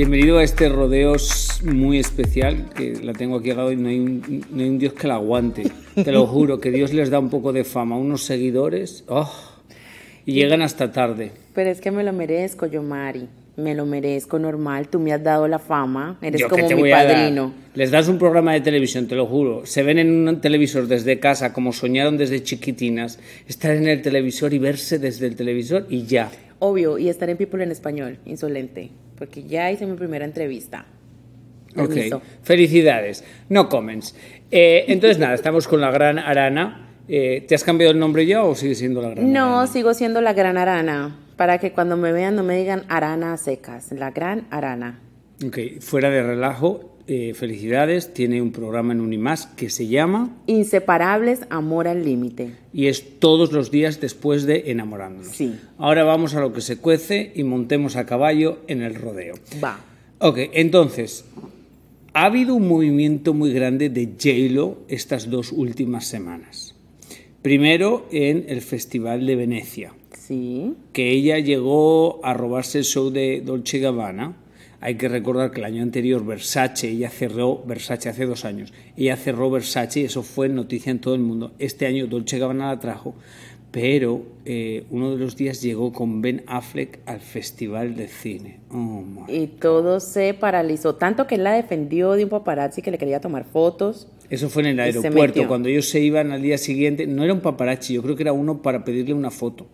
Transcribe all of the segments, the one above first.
Bienvenido a este rodeo muy especial, que la tengo aquí al lado y no hay, un, no hay un Dios que la aguante. Te lo juro, que Dios les da un poco de fama a unos seguidores oh, y llegan hasta tarde. Pero es que me lo merezco, yo, Mari. Me lo merezco normal. Tú me has dado la fama. Eres Yo como mi padrino. Les das un programa de televisión, te lo juro. Se ven en un televisor desde casa, como soñaron desde chiquitinas. Estar en el televisor y verse desde el televisor y ya. Obvio, y estar en People en español, insolente. Porque ya hice mi primera entrevista. Ok, Permiso. felicidades. No comments. Eh, entonces, nada, estamos con la gran Arana. Eh, ¿Te has cambiado el nombre ya o sigue siendo la gran No, Arana? sigo siendo la gran arana. Para que cuando me vean no me digan arana secas. La gran arana. Ok, fuera de relajo, eh, felicidades. Tiene un programa en Unimás que se llama Inseparables, amor al límite. y es todos los días después de enamorándonos. Sí. Ahora vamos a lo que se cuece y montemos a caballo en el rodeo. Va. Ok, entonces, ha habido un movimiento muy grande de J-Lo estas dos últimas semanas. Primero en el Festival de Venecia, Sí. que ella llegó a robarse el show de Dolce Gabbana. Hay que recordar que el año anterior Versace, ella cerró Versace hace dos años, ella cerró Versace y eso fue noticia en todo el mundo. Este año Dolce Gabbana la trajo, pero eh, uno de los días llegó con Ben Affleck al Festival de Cine. Oh, my Y todo se paralizó. Tanto que él la defendió de un paparazzi que le quería tomar fotos. Eso fue en el aeropuerto, cuando ellos se iban al día siguiente. No era un paparazzi, yo creo que era uno para pedirle una foto.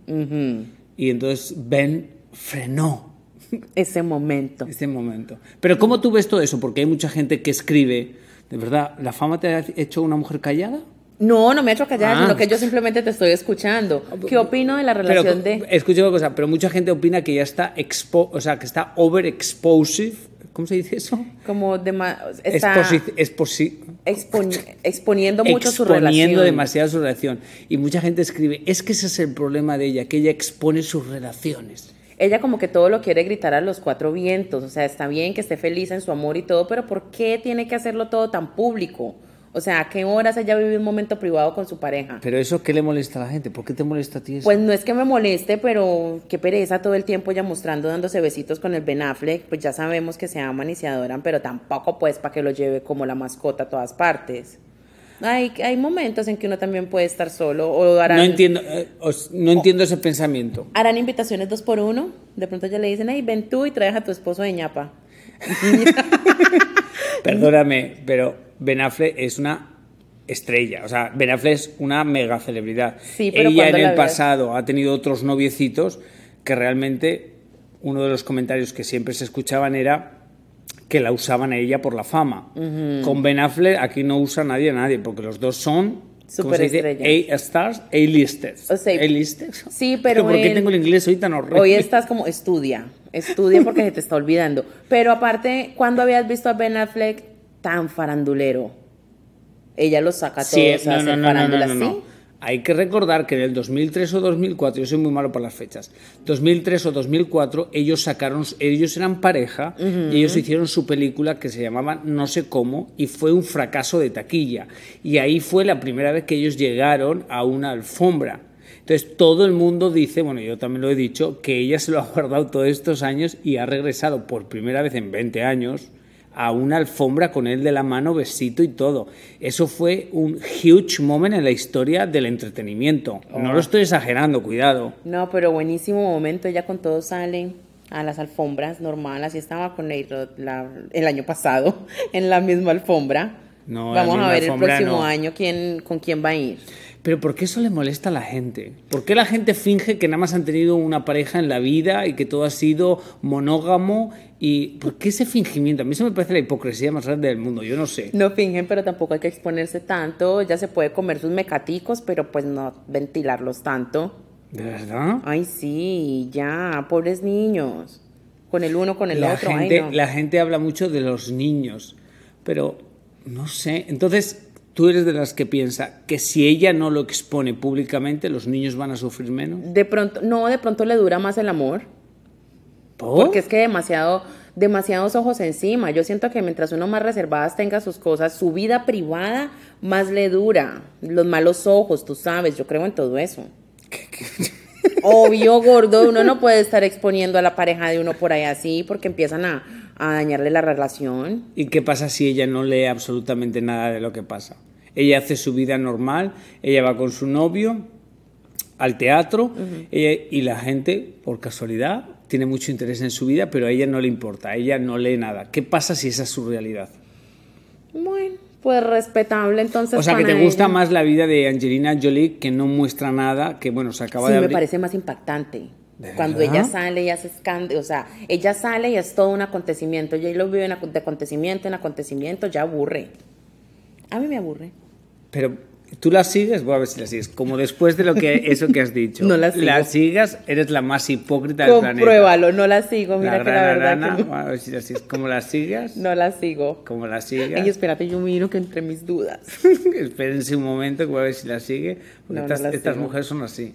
Y entonces Ben frenó Ese momento. este momento. Pero ¿cómo tú ves todo eso? Porque hay mucha gente que escribe, de verdad, ¿la fama te ha hecho una mujer callada? No, no me ha hecho callar, Ah. sino que yo simplemente te estoy escuchando. ¿Qué opino de la Pero, relación de...? escucha una cosa, pero mucha gente opina que ya está expo, o sea, que está overexplosive. ¿Cómo se dice eso? Como está Exposi- exposi- exponi- exponiendo mucho su exponiendo relación. demasiado su relación. Y mucha gente escribe, es que ese es el problema de ella, que ella expone sus relaciones. Ella como que todo lo quiere gritar a los cuatro vientos. O sea, está bien que esté feliz en su amor y todo, pero ¿por qué tiene que hacerlo todo tan público? O sea, ¿a qué horas ella vive un momento privado con su pareja? Pero eso, ¿qué le molesta a la gente? ¿Por qué te molesta a ti eso? Pues no es que me moleste, pero qué pereza todo el tiempo ya mostrando, dándose besitos con el Ben Affleck. Pues ya sabemos que se aman y se adoran, pero tampoco pues para que lo lleve como la mascota a todas partes. Hay, hay momentos en que uno también puede estar solo o harán, no entiendo, eh, os- no entiendo ese pensamiento. harán invitaciones dos por uno. De pronto ya le dicen, hey, ven tú y traes a tu esposo de ñapa. Perdóname, pero Ben Affleck es una estrella. O sea, Ben Affleck es una mega celebridad. Sí, pero Ella en el ves- pasado ha tenido otros noviecitos que realmente uno de los comentarios que siempre se escuchaban era que la usaban a ella por la fama. Con Ben Affleck aquí no usa nadie a nadie, porque los dos son. A-stars, A-listers. O sea, A-listers. sí, pero ¿Por qué tengo el inglés hoy tan horrible? Hoy estás como estudia, estudia porque se te está olvidando. Pero aparte, ¿cuándo habías visto a Ben Affleck tan farandulero? Ella los saca Sí, a no, no, hacer no, no, no, farándula, no, no. ¿sí? Hay que recordar que en el 2003 o 2004, yo soy muy malo para las fechas, 2003 o 2004, ellos sacaron, ellos eran pareja y ellos hicieron su película que se llamaba No sé cómo y fue un fracaso de taquilla. Y ahí fue la primera vez que ellos llegaron a una alfombra. Entonces todo el mundo dice, bueno, yo también lo he dicho, que ella se lo ha guardado todos estos años y ha regresado por primera vez en 20 años a una alfombra con él de la mano, besito y todo. Eso fue un huge moment en la historia del entretenimiento. No lo estoy exagerando, cuidado. No, pero buenísimo momento, ya con todo sale a las alfombras normal, así estaba con Neiro el año pasado, en la misma alfombra. No, la Vamos a ver el próximo no. año quién, con quién va a ir. Pero ¿por qué eso le molesta a la gente? ¿Por qué la gente finge que nada más han tenido una pareja en la vida y que todo ha sido monógamo? ¿Y por qué ese fingimiento? A mí eso me parece la hipocresía más grande del mundo, yo no sé. No fingen, pero tampoco hay que exponerse tanto. Ya se puede comer sus mecaticos, pero pues no ventilarlos tanto. ¿De verdad? Ay, sí, ya, pobres niños. Con el uno, con el la, otro. gente, ay, no. la gente habla mucho de los niños, pero no sé. Entonces, tú eres de las que piensa que si ella no lo expone públicamente, los niños van a sufrir menos. De pronto, no, de pronto le dura más el amor. ¿Por? Porque es que demasiado, demasiados ojos encima. Yo siento que mientras uno más reservadas tenga sus cosas, su vida privada más le dura. Los malos ojos, tú sabes, yo creo en todo eso. Obvio, gordo, uno no puede estar exponiendo a la pareja de uno por ahí así porque empiezan a, a dañarle la relación. ¿Y qué pasa si ella no lee absolutamente nada de lo que pasa? Ella hace su vida normal, ella va con su novio al teatro ella- y la gente, por casualidad, tiene mucho interés en su vida, pero a ella no le importa, a ella no lee nada. ¿Qué pasa si esa es su realidad? Bueno, pues respetable entonces. O sea, que te gusta ella. más la vida de Angelina Jolie, que no muestra nada, que bueno, se acaba Sí, de me abrir- parece más impactante. ¿De Cuando ella sale y hace escándalo, o sea, ella sale y es todo un acontecimiento. Ella lo vive de acontecimiento en acontecimiento, ya aburre. A mí me aburre. Pero tú la sigues, voy a ver si la sigues. Como después de lo que eso que has dicho, No la sigo. sigas, eres la más hipócrita del planeta. Compruébalo, no la sigo. Mira la que la gran verdad arana, que no, a ver si la sigues. Como la sigas, no la sigo. como la sigas. Ay, espérate, yo miro que entre mis dudas. Espérense un momento que voy a ver si la sigue. Porque No, no estas, la estas mujeres son así.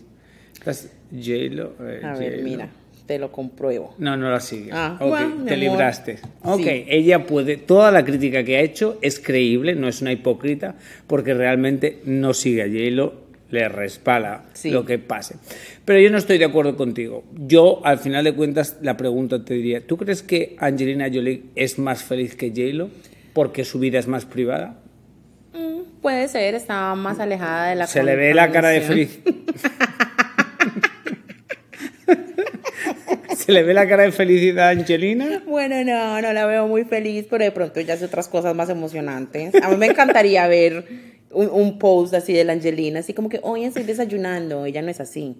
Estas J-Lo. eh, A ver, mira, te lo compruebo. No, no la sigue. Ah, Ok, bueno, mi te libraste. Ok, Sí. ella puede. Toda la crítica que ha hecho es creíble, no es una hipócrita, porque realmente no sigue a J-Lo, le respala Sí. lo que pase. Pero yo no estoy de acuerdo contigo. Yo, al final de cuentas, la pregunta te diría: ¿tú crees que Angelina Jolie es más feliz que J-Lo porque su vida es más privada? Puede ser, está más alejada de la Se le ve la cara de convención. felicidad. ¿Se le ve la cara de felicidad a Angelina? Bueno, no, no la veo muy feliz, pero de pronto ella hace otras cosas más emocionantes. A mí me encantaría ver un, un post así de la Angelina, así como que hoy estoy desayunando, ella no es así.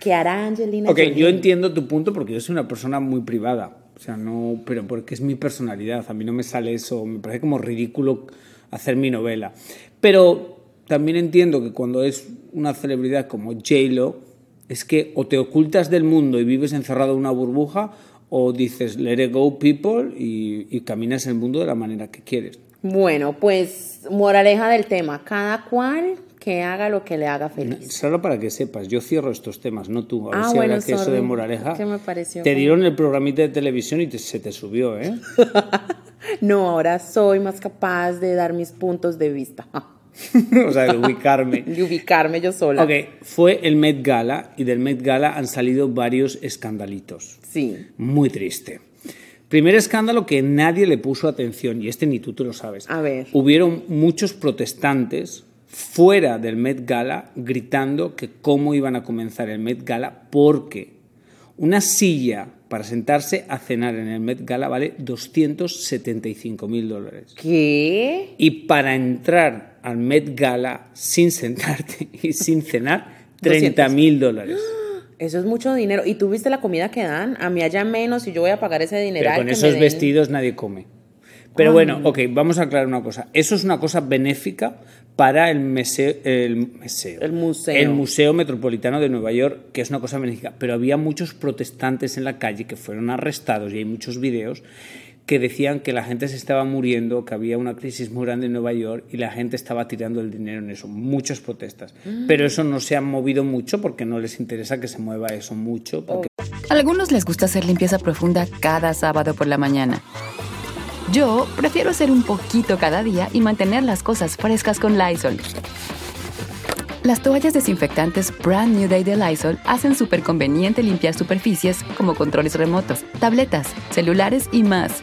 ¿Qué hará Angelina? Ok, Jolie? yo entiendo tu punto porque yo soy una persona muy privada. O sea, no, pero porque es mi personalidad. A mí no me sale eso. Me parece como ridículo hacer mi novela. Pero también entiendo que cuando es una celebridad como J-Lo, es que o te ocultas del mundo y vives encerrado en una burbuja, o dices let it go, people, y, y caminas el mundo de la manera que quieres. Bueno, pues moraleja del tema, cada cual que haga lo que le haga feliz. Solo para que sepas, yo cierro estos temas, no tú. A ver Ah, si bueno, que eso de moraleja. ¿Qué me pareció? Te dieron el programita de televisión y te- se te subió, ¿eh? No, ahora soy más capaz de dar mis puntos de vista, o sea, de ubicarme. de ubicarme yo sola. Ok, fue el Met Gala y del Met Gala han salido varios escandalitos. Sí. Muy triste. Primer escándalo que nadie le puso atención, y este ni tú te lo sabes. A ver. Hubieron muchos protestantes fuera del Met Gala gritando que cómo iban a comenzar el Met Gala porque una silla para sentarse a cenar en el Met Gala vale 275 mil dólares. ¿Qué? Y para entrar al Met Gala sin sentarte y sin cenar, 30 mil dólares. Eso es mucho dinero. ¿Y tú viste la comida que dan? A mí allá menos y yo voy a pagar ese dinero. Pero con esos vestidos nadie come. Pero bueno, ok, vamos a aclarar una cosa. Eso es una cosa benéfica para el, meseo, el, meseo, El museo. el Museo Metropolitano de Nueva York, que es una cosa benéfica. Pero había muchos protestantes en la calle que fueron arrestados y hay muchos videos que decían que la gente se estaba muriendo, que había una crisis muy grande en Nueva York y la gente estaba tirando el dinero en eso. Muchas protestas. Pero eso no se ha movido mucho porque no les interesa que se mueva eso mucho. Porque A algunos les gusta hacer limpieza profunda cada sábado por la mañana. Yo prefiero hacer un poquito cada día y mantener las cosas frescas con Lysol. Las toallas desinfectantes Brand New Day de Lysol hacen súper conveniente limpiar superficies como controles remotos, tabletas, celulares y más.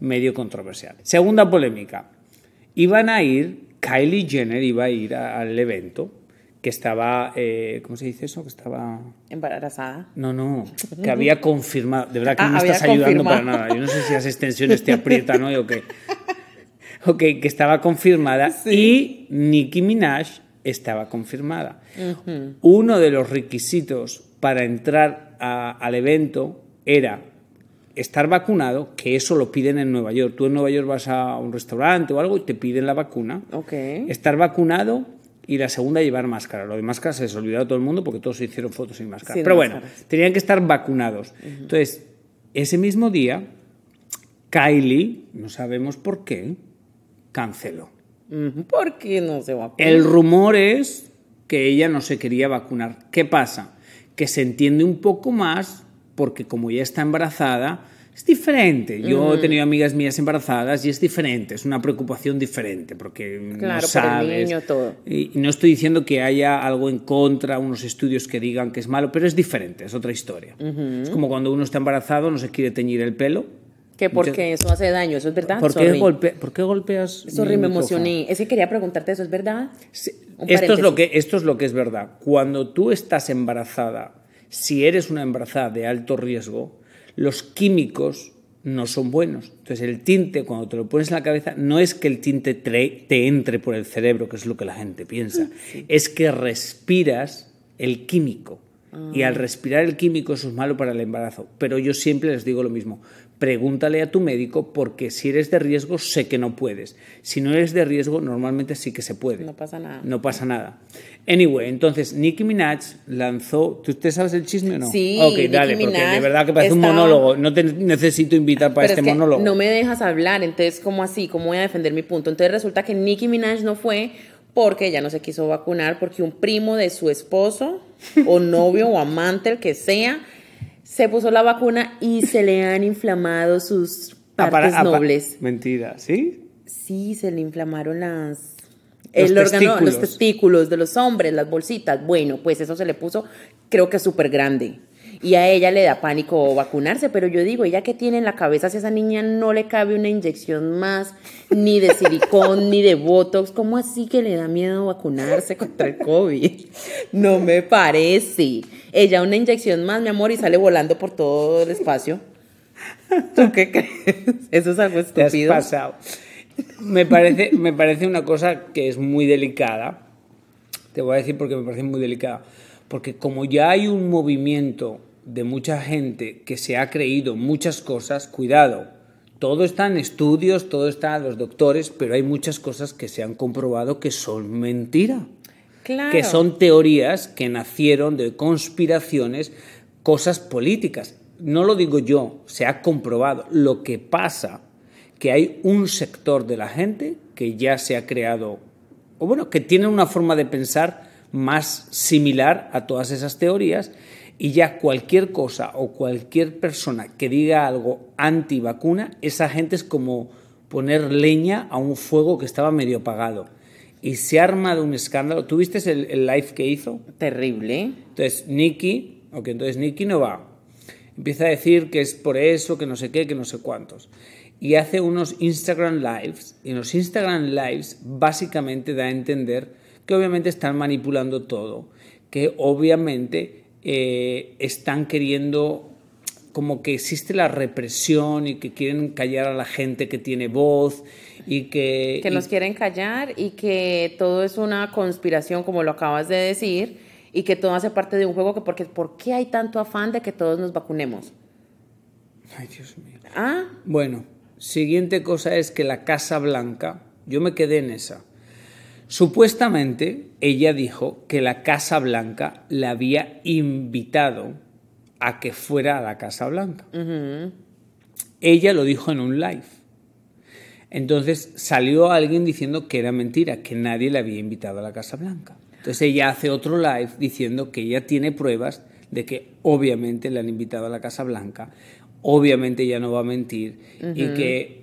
Medio controversial. Segunda polémica. Iban a ir, Kylie Jenner iba a ir al evento que estaba, eh, ¿cómo se dice eso? Que estaba... Embarazada. No, no, que había confirmado. De verdad que Ah, no me estás ayudando confirmado. para nada. Yo no sé si las extensiones te aprietan hoy o qué. Ok, que estaba confirmada y Nicki Minaj estaba confirmada. Uno de los requisitos para entrar a- al evento era estar vacunado, que eso lo piden en Nueva York. Tú en Nueva York vas a un restaurante o algo y te piden la vacuna. Estar vacunado y la segunda llevar máscara. Lo de máscara se les olvidó a todo el mundo porque todos se hicieron fotos sin máscara. Sin Pero bueno, tenían que estar vacunados. Entonces, ese mismo día, Kylie, no sabemos por qué, canceló. ¿Por qué no se va El rumor es que ella no se quería vacunar. ¿Qué pasa? Que se entiende un poco más porque como ya está embarazada, es diferente. Yo he tenido amigas mías embarazadas y es diferente, es una preocupación diferente porque Claro, no por el sabes. niño, todo. Y no estoy diciendo que haya algo en contra, unos estudios que digan que es malo, pero es diferente, es otra historia. Es como cuando uno está embarazado, no se quiere teñir el pelo. Que porque eso hace daño, ¿eso es verdad? ¿Por qué, golpe- por qué golpeas? Sorry, me emocioné. Es que quería preguntarte, ¿eso es verdad? Sí, Esto es, lo que, esto es lo que es verdad. Cuando tú estás embarazada, si eres una embarazada de alto riesgo, los químicos no son buenos. Entonces el tinte, cuando te lo pones en la cabeza, no es que el tinte te entre por el cerebro, que es lo que la gente piensa, es que respiras el químico. Y al respirar el químico eso es malo para el embarazo. Pero yo siempre les digo lo mismo. Pregúntale a tu médico porque si eres de riesgo sé que no puedes. Si no eres de riesgo normalmente sí que se puede. No pasa nada. No pasa nada. Anyway, entonces Nicki Minaj lanzó. ¿Tú te sabes el chisme o no? Sí, Ok, Nicki dale, porque Minaj de verdad que parece un monólogo. No te necesito invitar para Pero este es que monólogo. no me dejas hablar, entonces, ¿cómo así? ¿Cómo voy a defender mi punto? Entonces resulta que Nicki Minaj no fue porque ella no se quiso vacunar, porque un primo de su esposo, o novio, o amante, el que sea, se puso la vacuna y se le han inflamado sus partes ah, nobles. Mentira, ¿sí? Sí, se le inflamaron las... Los el órgano, los testículos. testículos de los hombres, las bolsitas. Bueno, pues eso se le puso, creo que súper grande. Y a ella le da pánico vacunarse, pero yo digo, ella que tiene en la cabeza si a esa niña no le cabe una inyección más, ni de silicón, ni de botox, ¿cómo así que le da miedo vacunarse contra el COVID? No me parece. Ella una inyección más, mi amor, y sale volando por todo el espacio. ¿Tú qué crees? Eso es algo Te has estúpido. pasado. Me parece, me parece una cosa que es muy delicada. Te voy a decir porque me parece muy delicada. Porque como ya hay un movimiento de mucha gente que se ha creído muchas cosas, cuidado. Todo está en estudios, todo está en los doctores, pero hay muchas cosas que se han comprobado que son mentira. Claro. que son teorías que nacieron de conspiraciones, cosas políticas. No lo digo yo, se ha comprobado. Lo que pasa que hay un sector de la gente que ya se ha creado, o bueno, que tiene una forma de pensar más similar a todas esas teorías y ya cualquier cosa o cualquier persona que diga algo anti-vacuna, esa gente es como poner leña a un fuego que estaba medio apagado. Y se ha armado un escándalo. ¿Tuviste el, el live que hizo? Terrible. Entonces, Nicky, ok, entonces Nicky no va. Empieza a decir que es por eso, que no sé qué, que no sé cuántos. Y hace unos Instagram Lives. Y en los Instagram Lives básicamente da a entender que obviamente están manipulando todo. Que obviamente eh, están queriendo como que existe la represión y que quieren callar a la gente que tiene voz y que... que nos quieren callar y que todo es una conspiración, como lo acabas de decir, y que todo hace parte de un juego que porque ¿por qué hay tanto afán de que todos nos vacunemos? Ay, Dios mío. Ah, Bueno, Siguiente cosa es que la Casa Blanca, yo me quedé en esa. Supuestamente ella dijo que la Casa Blanca le había invitado a que fuera a la Casa Blanca. Ella lo dijo en un live. Entonces salió alguien diciendo que era mentira, que nadie le había invitado a la Casa Blanca. Entonces ella hace otro live diciendo que ella tiene pruebas de que obviamente le han invitado a la Casa Blanca, obviamente ella no va a mentir y que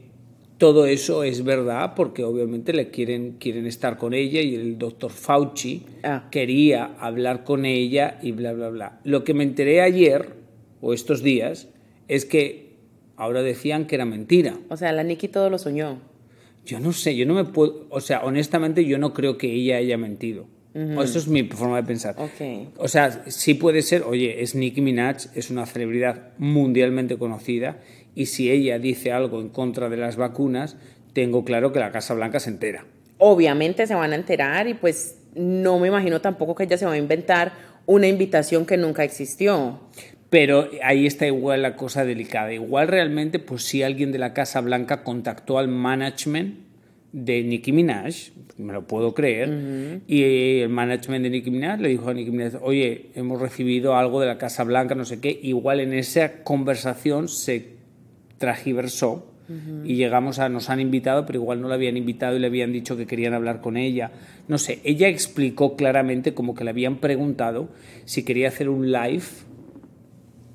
todo eso es verdad porque obviamente le quieren, quieren estar con ella y el doctor Fauci Ah. quería hablar con ella y bla, bla, bla. Lo que me enteré ayer o estos días es que ahora decían que era mentira. O sea, la Nikki todo lo soñó. Yo no sé, yo no me puedo, o sea, honestamente yo no creo que ella haya mentido. Eso es mi forma de pensar. O sea, sí puede ser, oye, es Nicki Minaj, es una celebridad mundialmente conocida y si ella dice algo en contra de las vacunas, tengo claro que la Casa Blanca se entera. Obviamente se van a enterar y pues no me imagino tampoco que ella se va a inventar una invitación que nunca existió. Pero ahí está igual la cosa delicada. Igual realmente, pues si alguien de la Casa Blanca contactó al management de Nicki Minaj, me lo puedo creer, y el management de Nicki Minaj le dijo a Nicki Minaj, oye, hemos recibido algo de la Casa Blanca, no sé qué, igual en esa conversación se tragiversó y llegamos a, nos han invitado, pero igual no la habían invitado y le habían dicho que querían hablar con ella. No sé, ella explicó claramente como que le habían preguntado si quería hacer un live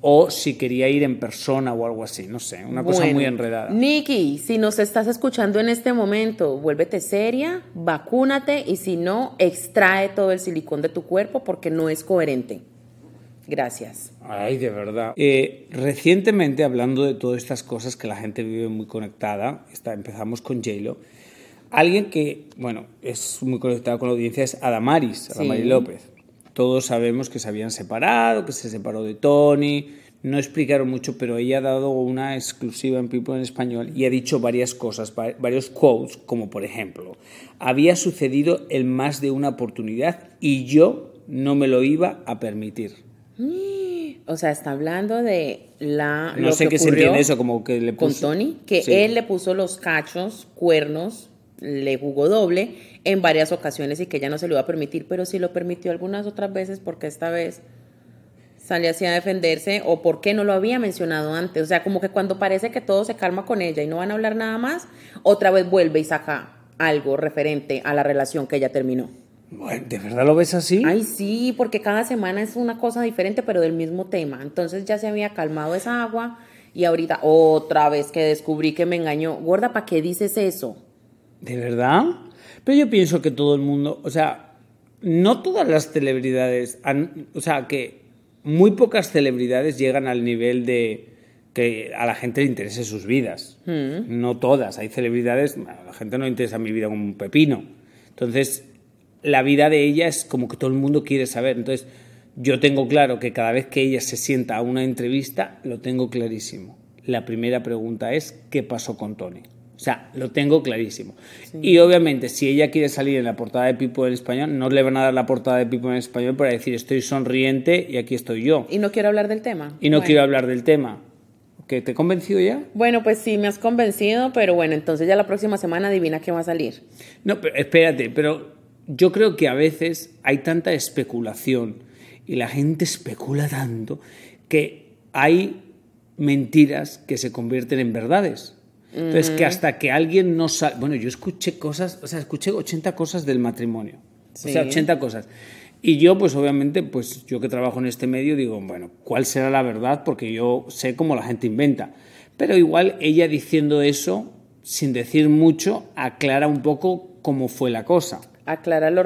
o si quería ir en persona o algo así, no sé, una cosa muy enredada. Nikki, si nos estás escuchando en este momento, vuélvete seria, vacúnate y si no, extrae todo el silicón de tu cuerpo porque no es coherente. Gracias. Ay, de verdad. Eh, recientemente, hablando de todas estas cosas que la gente vive muy conectada, está, empezamos con J-Lo. Alguien que, bueno, es muy conectado con la audiencia es Adamaris, Adamaris Sí. López. Todos sabemos que se habían separado, que se separó de Tony. No explicaron mucho, pero ella ha dado una exclusiva en People en Español y ha dicho varias cosas, va- varios quotes, como por ejemplo, había sucedido en más de una oportunidad y yo no me lo iba a permitir. O sea, está hablando de la. No lo sé qué se entiende eso, como que le Con. Tony, que Sí. él le puso los cachos, cuernos, le jugó doble en varias ocasiones y que ella no se lo iba a permitir, pero sí lo permitió algunas otras veces porque esta vez sale así a defenderse o por qué no lo había mencionado antes. O sea, como que cuando parece que todo se calma con ella y no van a hablar nada más, otra vez vuelve y saca algo referente a la relación que ella terminó. ¿De verdad lo ves así? Ay, sí, porque cada semana es una cosa diferente, pero del mismo tema. Entonces ya se había calmado esa agua y ahorita otra vez que descubrí que me engañó. Gorda, ¿para qué dices eso? ¿De verdad? Pero yo pienso que todo el mundo, o sea, no todas las celebridades, han- o sea, que muy pocas celebridades llegan al nivel de que a la gente le interese sus vidas. No todas. Hay celebridades, a la gente no le interesa mi vida como un pepino. Entonces, la vida de ella es como que todo el mundo quiere saber. Entonces, yo tengo claro que cada vez que ella se sienta a una entrevista, lo tengo clarísimo. La primera pregunta es, ¿qué pasó con Tony? O sea, lo tengo clarísimo. Y obviamente, si ella quiere salir en la portada de Pipo en español, no le van a dar la portada de Pipo en español para decir, estoy sonriente y aquí estoy yo. Y no quiero hablar del tema. Y no Bueno. quiero hablar del tema. ¿Que ¿Te he convencido ya? Bueno, pues sí, me has convencido, pero bueno, entonces ya la próxima semana adivina qué va a salir. No, pero espérate, pero yo creo que a veces hay tanta especulación y la gente especula tanto que hay mentiras que se convierten en verdades. Entonces, que hasta que alguien no sabe... Bueno, yo escuché cosas, o sea, escuché 80 cosas del matrimonio. O sea, Sí. 80 cosas. Y yo, pues obviamente, pues yo que trabajo en este medio, digo, bueno, ¿cuál será la verdad? Porque yo sé cómo la gente inventa. Pero igual ella diciendo eso, sin decir mucho, aclara un poco cómo fue la cosa. Aclara los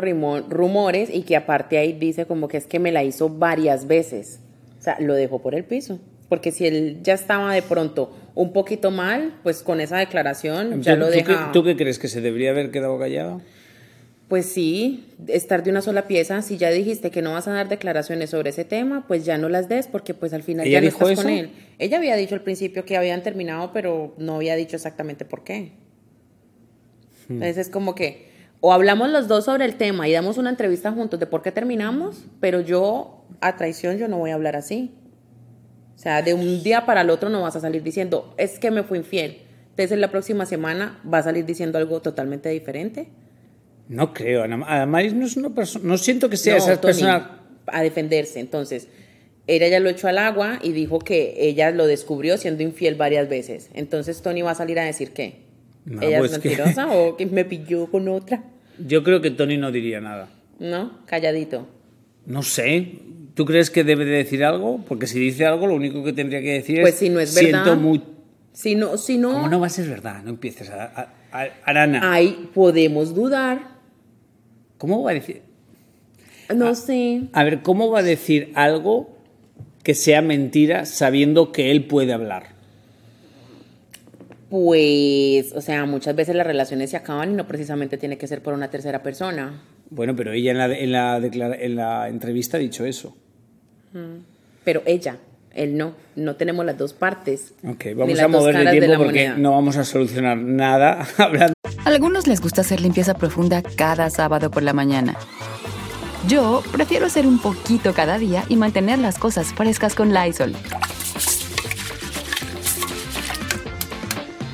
rumores y que aparte ahí dice como que es que me la hizo varias veces. O sea, lo dejó por el piso. Porque si él ya estaba de pronto un poquito mal, pues con esa declaración ya ¿Tú- lo ¿tú, deja. qué, tú qué crees? ¿Que se debería haber quedado callado? Pues sí, estar de una sola pieza. Si ya dijiste que no vas a dar declaraciones sobre ese tema, pues ya no las des porque pues al final ¿Ella ya no estás con eso? él. Ella había dicho al principio que habían terminado, pero no había dicho exactamente por qué. Hmm. Entonces es como que o hablamos los dos sobre el tema y damos una entrevista juntos de por qué terminamos, pero yo a traición yo no voy a hablar así. O sea, de un día para el otro no vas a salir diciendo, es que me fue infiel. Entonces la próxima semana va a salir diciendo algo totalmente diferente. No creo. Ana- Adamaris no es una persona. No siento que sea No, esa Tony, persona. A defenderse. Entonces, ella ya lo echó al agua y dijo que ella lo descubrió siendo infiel varias veces. Entonces, Tony va a salir a decir qué. No, ¿Ella pues es que- mentirosa o que me pilló con otra? Yo creo que Tony no diría nada. ¿No? Calladito. No sé. ¿Tú crees que debe de decir algo? Porque si dice algo, lo único que tendría que decir Pues es. si no es Siento verdad. muy. Si no, si no, ¿Cómo no va a ser verdad? No empieces a. a- a- Arana. ahí podemos dudar. ¿Cómo va a decir? No sé. A ver, ¿cómo va a decir algo que sea mentira sabiendo que él puede hablar? Pues, o sea, muchas veces las relaciones se acaban y no precisamente tiene que ser por una tercera persona. Bueno, pero ella en la, en la, declara- en la entrevista ha dicho eso. Pero ella, él no. No tenemos las dos partes. Ok, vamos a mover el tiempo porque moneda. no vamos a solucionar nada hablando. A algunos les gusta hacer limpieza profunda cada sábado por la mañana. Yo prefiero hacer un poquito cada día y mantener las cosas frescas con Lysol.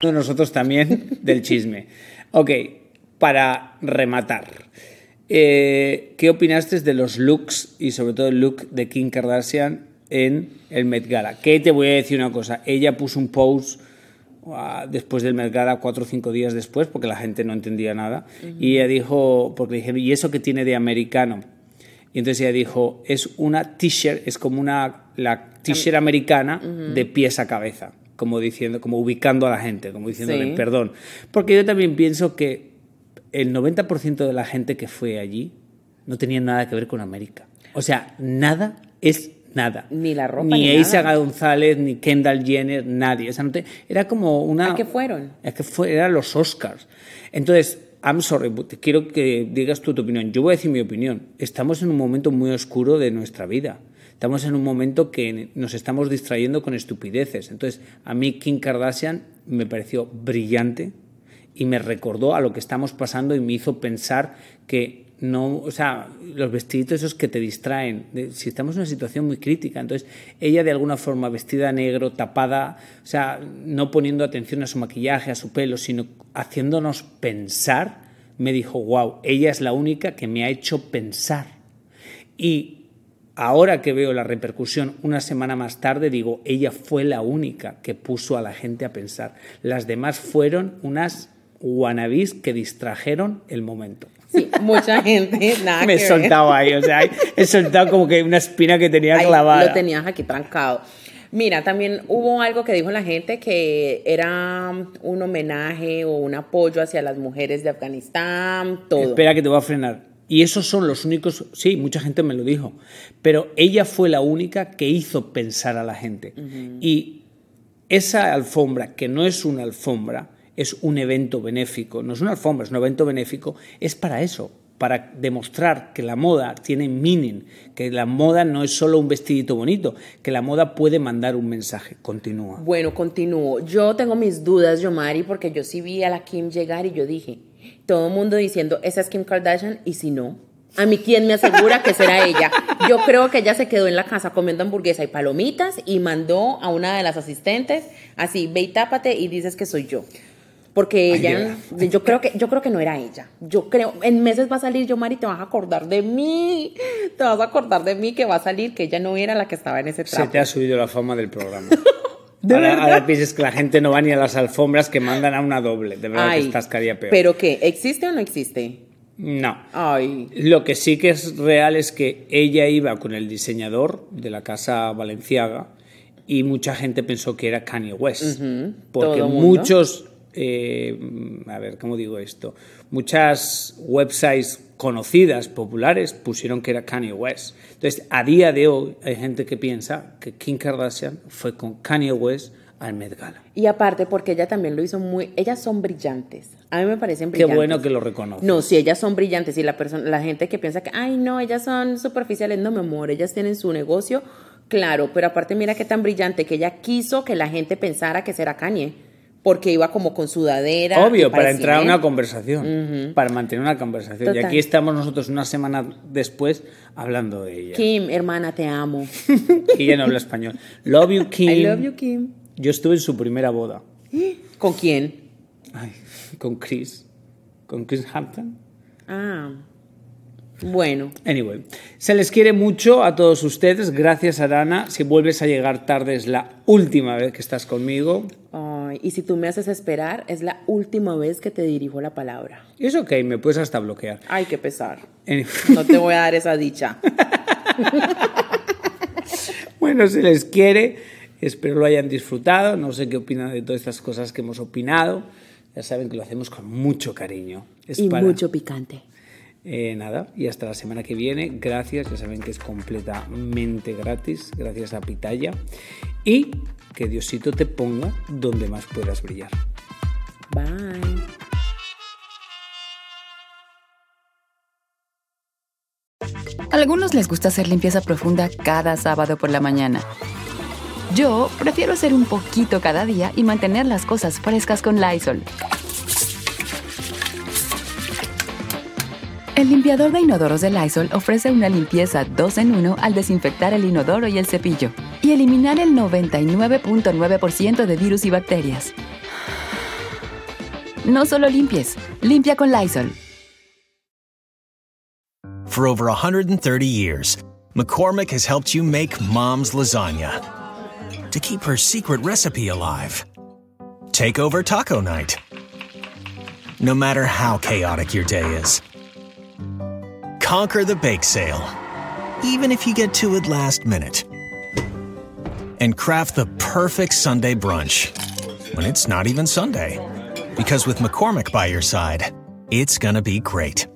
De nosotros también del chisme. Ok, para rematar. eh, ¿Qué opinaste de los looks y sobre todo el look de Kim Kardashian en el Met Gala? Que te voy a decir una cosa. Ella puso un post ah, después del Met Gala, cuatro o cinco días después, porque la gente no entendía nada. Y ella dijo, porque le dije, ¿y eso qué tiene de americano? Y entonces ella dijo, es una t-shirt, es como una la t-shirt americana de pies a cabeza, como diciendo, como ubicando a la gente, como diciéndole Sí. perdón. Porque yo también pienso que el 90% de la gente que fue allí no tenía nada que ver con América. O sea, nada es nada. Ni la ropa, Ni ni Isa. González, ni Kendall Jenner, nadie. O sea, no te- era como una... ¿A qué fueron? Es que fue, eran los Oscars. Entonces, I'm sorry, but quiero que digas tú tu opinión. Yo voy a decir mi opinión. Estamos en un momento muy oscuro de nuestra vida. Estamos en un momento que nos estamos distrayendo con estupideces. Entonces, a mí Kim Kardashian me pareció brillante y me recordó a lo que estamos pasando y me hizo pensar que no, o sea, los vestiditos esos que te distraen, si estamos en una situación muy crítica, entonces ella de alguna forma vestida negro, tapada, o sea, no poniendo atención a su maquillaje, a su pelo, sino haciéndonos pensar, me dijo, wow, ella es la única que me ha hecho pensar. Y ahora que veo la repercusión una semana más tarde, digo, ella fue la única que puso a la gente a pensar. Las demás fueron unas wannabes que distrajeron el momento. Sí, mucha gente, nada Me he soltado ahí, o sea, he soltado como que una espina que tenía Ahí clavada. Lo tenías aquí trancado. Mira, también hubo algo que dijo la gente que era un homenaje o un apoyo hacia las mujeres de Afganistán, todo. Espera que te voy a frenar. Y esos son los únicos, sí, mucha gente me lo dijo, pero ella fue la única que hizo pensar a la gente. Y esa alfombra, que no es una alfombra, es un evento benéfico, no es una alfombra, es un evento benéfico, es para eso, para demostrar que la moda tiene meaning, que la moda no es solo un vestidito bonito, que la moda puede mandar un mensaje. Continúa. Bueno, continúo. Yo tengo mis dudas, Yomari, porque yo sí vi a la Kim llegar y yo dije, todo el mundo diciendo, esa es Kim Kardashian, y si no, a mí quién me asegura que será ella. Yo creo que ella se quedó en la casa comiendo hamburguesa y palomitas y mandó a una de las asistentes, así, ve y tápate y dices que soy yo. Porque ella, yo creo que, yo creo que no era ella. Yo creo, en meses va a salir Yomari, te vas a acordar de mí, te vas a acordar de mí que va a salir que ella no era la que estaba en ese Se trapo. te ha subido la fama del programa. ahora, ahora piensas que la gente no va ni a las alfombras que mandan a una doble. De verdad Ay, que estás cada día peor. ¿Pero qué? ¿Existe o no existe? No. Ay. Lo que sí que es real es que ella iba con el diseñador de la casa Valenciaga y mucha gente pensó que era Kanye West. Porque muchos, eh, a ver, ¿cómo digo esto? Muchas websites conocidas, populares, pusieron que era Kanye West. Entonces, a día de hoy hay gente que piensa que Kim Kardashian fue con Kanye West al Met Gala. Y aparte, porque ella también lo hizo muy. Ellas son brillantes. A mí me parecen Qué brillantes. bueno que lo reconoces. No, sí, ellas son brillantes. Y la, persona, la gente que piensa que, ay, no, ellas son superficiales. No, mi amor, ellas tienen su negocio, claro. Pero aparte, mira qué tan brillante que ella quiso que la gente pensara que será Kanye. Porque iba como con sudadera. Obvio, y para entrar a una conversación, para mantener una conversación. Y aquí estamos nosotros una semana después hablando de ella. Kim, hermana, te amo. Que ella no habla español. Love you, Kim. I love you, Kim. Yo estuve en su primera boda. ¿Con quién? Ay, con Chris. Con Chris Hampton. Ah. Bueno. Anyway, se les quiere mucho a todos ustedes. Gracias, Arana. Si vuelves a llegar tarde, es la última vez que estás conmigo. Y si tú me haces esperar, es la última vez que te dirijo la palabra. Es ok, me puedes hasta bloquear. Ay, qué pesar. No te voy a dar esa dicha. Bueno, se les quiere. Espero lo hayan disfrutado. No sé qué opinan de todas estas cosas que hemos opinado. Ya saben que lo hacemos con mucho cariño. Es y para- mucho picante. Eh, nada, y hasta la semana que viene. Gracias, ya saben que es completamente gratis. Gracias a Pitaya. Y que Diosito te ponga donde más puedas brillar. Bye. A algunos les gusta hacer limpieza profunda cada sábado por la mañana. Yo prefiero hacer un poquito cada día y mantener las cosas frescas con Lysol. El limpiador de inodoros de Lysol ofrece una limpieza 2 en 1 al desinfectar el inodoro y el cepillo y eliminar el 99.9% de virus y bacterias. No solo limpies, limpia con Lysol. For over 130 years, McCormick has helped you make mom's lasagna to keep her secret recipe alive. Take over taco night. No matter how chaotic your day is, conquer the bake sale, even if you get to it last minute. And craft the perfect Sunday brunch when it's not even Sunday. Because with McCormick by your side, it's gonna be great.